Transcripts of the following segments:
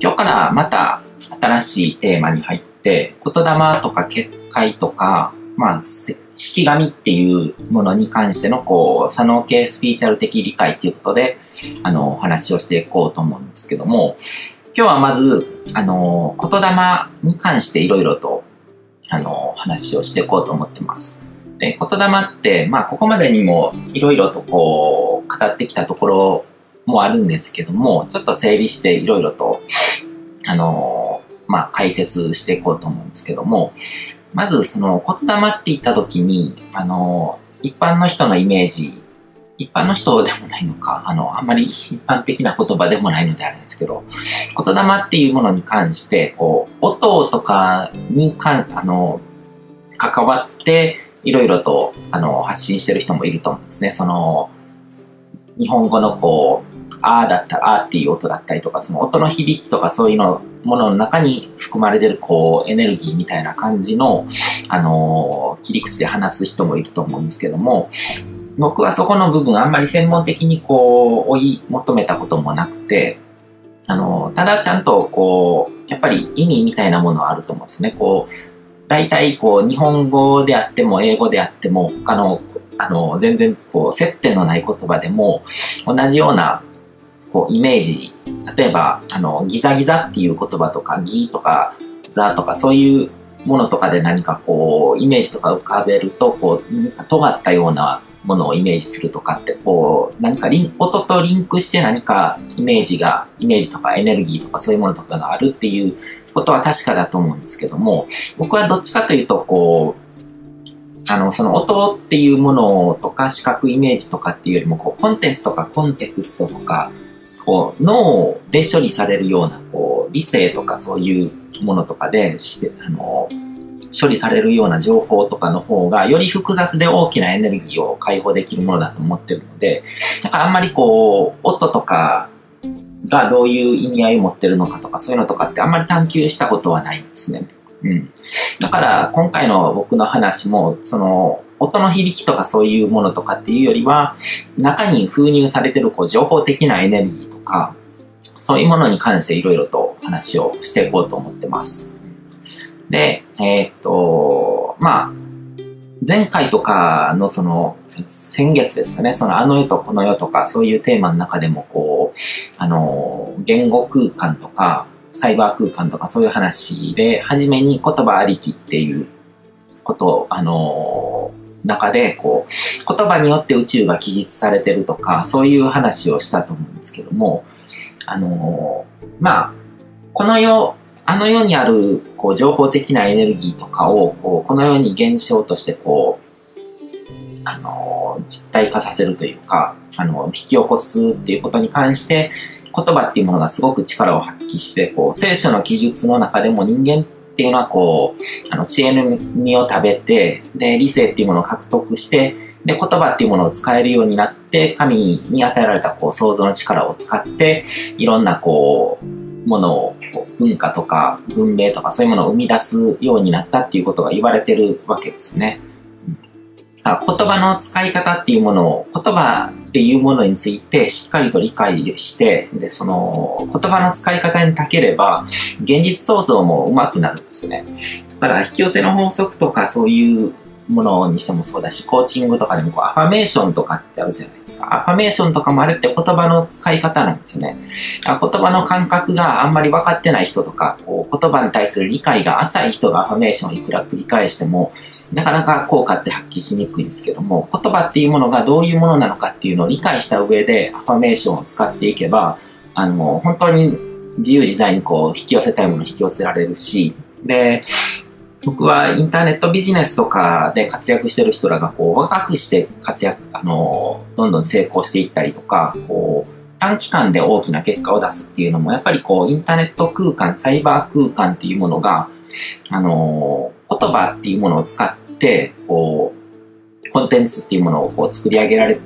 今日からまた新しいテーマに入って、言霊とか結界とか、まあ、式神っていうものに関しての、こう、左脳系スピーチャル的理解っていうことで、あの、お話をしていこうと思うんですけども、今日はまず、あの、言霊に関していろいろと、あの、話をしていこうと思ってます。で、言霊って、まあ、ここまでにもいろいろとこう、語ってきたところもあるんですけども、ちょっと整理していろいろと、あの、まあ、解説していこうと思うんですけども、まずその言霊って言った時に、あの、一般の人のイメージ、一般の人でもないのか、あの、あんまり一般的な言葉でもないのであれですけど、言霊っていうものに関して、こう、音とかにかん、あの、関わって、いろいろと、あの、発信してる人もいると思うんですね。その、日本語のこう、あーだった、あーっていう音だったりとか、その音の響きとかそういうの、ものの中に含まれてる、こう、エネルギーみたいな感じの、あのー、切り口で話す人もいると思うんですけども、僕はそこの部分あんまり専門的にこう、追い求めたこともなくて、あのー、ただちゃんとこう、やっぱり意味みたいなものはあると思うんですね。こう、大体こう、日本語であっても英語であっても、他の、あの、全然こう、接点のない言葉でも、同じようなこうイメージ、例えば、あの、ギザギザっていう言葉とか、ギーとか、ザとか、そういうものとかで何かこう、イメージとか浮かべると、こう、何か尖ったようなものをイメージするとかって、こう、何かリン、音とリンクして何かイメージが、イメージとかエネルギーとかそういうものとかがあるっていうことは確かだと思うんですけども、僕はどっちかというと、こう、あの、その音っていうものとか視覚イメージとかっていうよりも、こう、コンテンツとかコンテクストとか、こう脳で処理されるようなこう理性とかそういうものとかであの処理されるような情報とかの方がより複雑で大きなエネルギーを解放できるものだと思ってるのでだからあんまりこう音とかがどういう意味合いを持ってるのかとかそういうのとかってあんまり探求したことはないんですね。うん。だから今回の僕の話もその音の響きとかそういうものとかっていうよりは中に封入されてるこう情報的なエネルギーか、そういうものに関していろいろと話をしていこうと思ってます。で、えー、っと、まあ、前回とかのその先月ですよね、そのあの世とこの世とかそういうテーマの中でもこう、あの、言語空間とかサイバー空間とかそういう話で、初めに言葉ありきっていうことを、あの、中で、こう、言葉によって宇宙が記述されてるとか、そういう話をしたと思うんですけども、あのー、まあ、この世、あの世にある、こう、情報的なエネルギーとかを、こう、この世に現象として、こう、あのー、実体化させるというか、あのー、引き起こすっていうことに関して、言葉っていうものがすごく力を発揮して、こう、聖書の記述の中でも人間ってていうのはこう、あの、知恵の実を食べて、で、理性っていうものを獲得して、で、言葉っていうものを使えるようになって、神に与えられたこう想像の力を使って、いろんなこう、ものを、文化とか文明とかそういうものを生み出すようになったっていうことが言われてるわけですね。言葉の使い方っていうものを、言葉っていうものについてしっかりと理解して、で、その言葉の使い方にたければ、現実創造もうまくなるんですね。だから引き寄せの法則とかそういうものにしてもそうだし、コーチングとかでもこうアファメーションとかってあるじゃないですか。アファメーションとかもあれって言葉の使い方なんですよね。言葉の感覚があんまり分かってない人とか、こう言葉に対する理解が浅い人がアファメーションをいくら繰り返しても、なかなか効果って発揮しにくいんですけども、言葉っていうものがどういうものなのかっていうのを理解した上でアファメーションを使っていけば、あの、本当に自由自在にこう引き寄せたいものを引き寄せられるし、で、僕はインターネットビジネスとかで活躍してる人らがこう若くして活躍、あの、どんどん成功していったりとか、こう、短期間で大きな結果を出すっていうのも、やっぱりこう、インターネット空間、サイバー空間っていうものが、あの、言葉っていうものを使って、こう、コンテンツっていうものをこう作り上げられ、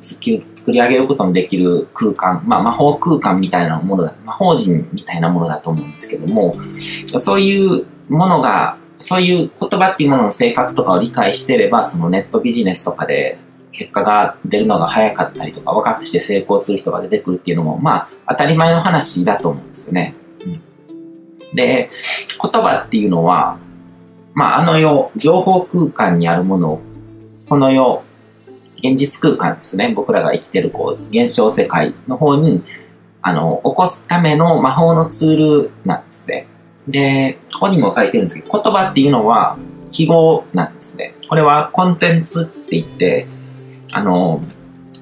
作り上げることのできる空間、まあ魔法空間みたいなものだ、魔法人みたいなものだと思うんですけども、そういうものがそういう言葉っていうものの性格とかを理解してれば、そのネットビジネスとかで結果が出るのが早かったりとか、若くして成功する人が出てくるっていうのも、まあ、当たり前の話だと思うんですよね。で、言葉っていうのは、まあ、あの世、情報空間にあるものを、この世、現実空間ですね。僕らが生きてる、こう、現象世界の方に、あの、起こすための魔法のツールなんですね。で、ここにも書いてるんですけど、言葉っていうのは記号なんですね。これはコンテンツって言って、あの、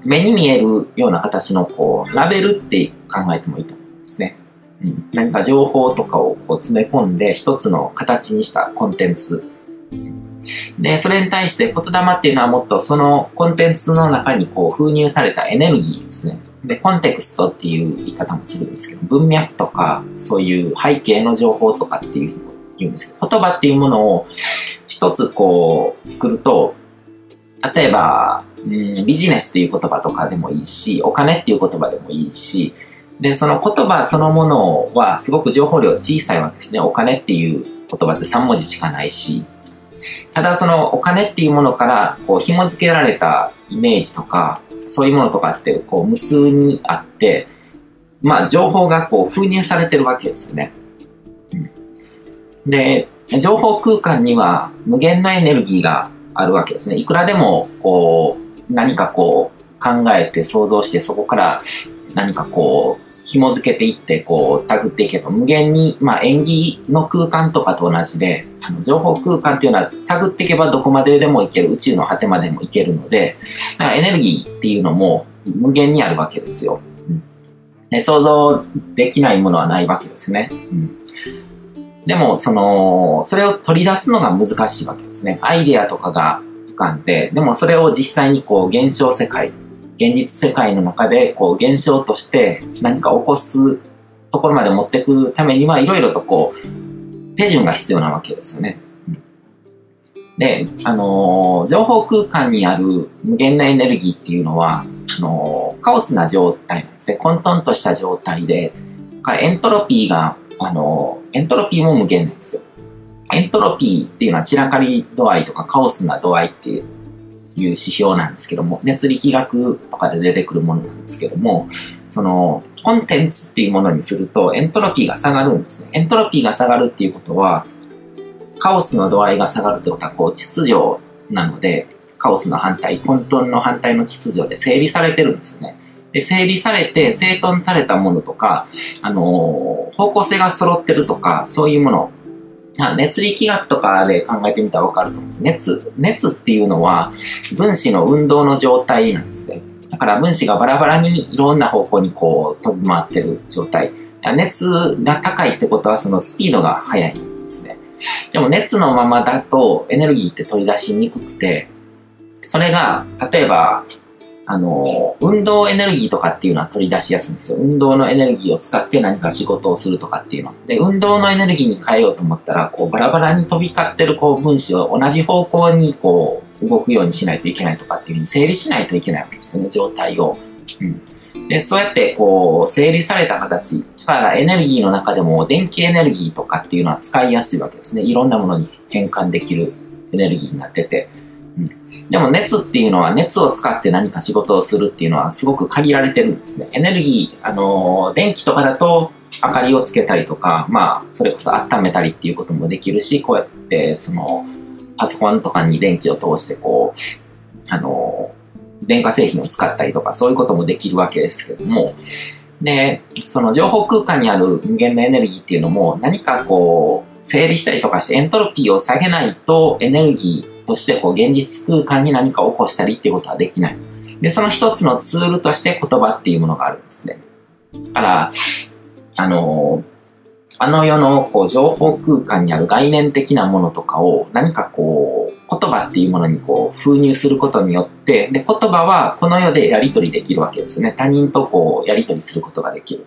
目に見えるような形のこう、ラベルって考えてもいいと思うんですね。うん、何か情報とかをこう詰め込んで一つの形にしたコンテンツ。で、それに対して言霊っていうのはもっとそのコンテンツの中にこう封入されたエネルギーですね。で、コンテクストっていう言い方もするんですけど、文脈とか、そういう背景の情報とかっていうのを言うんですけど、言葉っていうものを一つこう作ると、例えば、うん、ビジネスっていう言葉とかでもいいし、お金っていう言葉でもいいし、で、その言葉そのものはすごく情報量小さいわけですね。お金っていう言葉って3文字しかないし、ただそのお金っていうものからこう紐付けられたイメージとか、そういうものとかってこう無数にあって、まあ情報がこう封入されてるわけですよね。うん、で、情報空間には無限のエネルギーがあるわけですね。いくらでもこう何かこう考えて想像してそこから何かこう紐付けていって、こう、タグっていけば無限に、まあ演技の空間とかと同じで、あの情報空間っていうのはタグっていけばどこまででも行ける、宇宙の果てまでも行けるので、だからエネルギーっていうのも無限にあるわけですよ。うん、想像できないものはないわけですね。うん、でも、その、それを取り出すのが難しいわけですね。アイデアとかが浮かんで、でもそれを実際にこう、現象世界、現実世界の中でこう現象として何か起こすところまで持っていくためにはいろいろとこう手順が必要なわけですよね。で、あのー、情報空間にある無限なエネルギーっていうのは、あのー、カオスな状態なんですね。混沌とした状態で、エントロピーが、あのー、エントロピーも無限なんですよ。エントロピーっていうのは散らかり度合いとかカオスな度合いっていういう指標なんですけども、熱力学とかで出てくるものなんですけども、その、コンテンツっていうものにするとエントロピーが下がるんですね。エントロピーが下がるっていうことは、カオスの度合いが下がるってことは、こう、秩序なので、カオスの反対、混沌の反対の秩序で整理されてるんですよね。で、整理されて、整頓されたものとか、あのー、方向性が揃ってるとか、そういうもの熱力学とかで考えてみたらわかると思う。熱、熱っていうのは分子の運動の状態なんですね。だから分子がバラバラにいろんな方向にこう飛び回ってる状態。熱が高いってことはそのスピードが速いんですね。でも熱のままだとエネルギーって取り出しにくくて、それが例えばあの、運動エネルギーとかっていうのは取り出しやすいんですよ。運動のエネルギーを使って何か仕事をするとかっていうの。で、運動のエネルギーに変えようと思ったら、こう、バラバラに飛び交ってるこう分子を同じ方向にこう、動くようにしないといけないとかっていうふうに整理しないといけないわけですよね、状態を。うん。で、そうやってこう、整理された形。だからエネルギーの中でも電気エネルギーとかっていうのは使いやすいわけですね。いろんなものに変換できるエネルギーになってて。うんでも熱っていうのは熱を使って何か仕事をするっていうのはすごく限られてるんですね。エネルギー、あの、電気とかだと明かりをつけたりとか、まあ、それこそ温めたりっていうこともできるし、こうやって、その、パソコンとかに電気を通してこう、あの、電化製品を使ったりとか、そういうこともできるわけですけども、で、その情報空間にある無限のエネルギーっていうのも何かこう、整理したりとかしてエントロピーを下げないとエネルギーとしてこう現実空間に何かを起こしたりっていうことはできない。で、その一つのツールとして言葉っていうものがあるんですね。だから、あの、あの世のこう情報空間にある概念的なものとかを何かこう言葉っていうものにこう封入することによって、で、言葉はこの世でやり取りできるわけですね。他人とこうやり取りすることができる。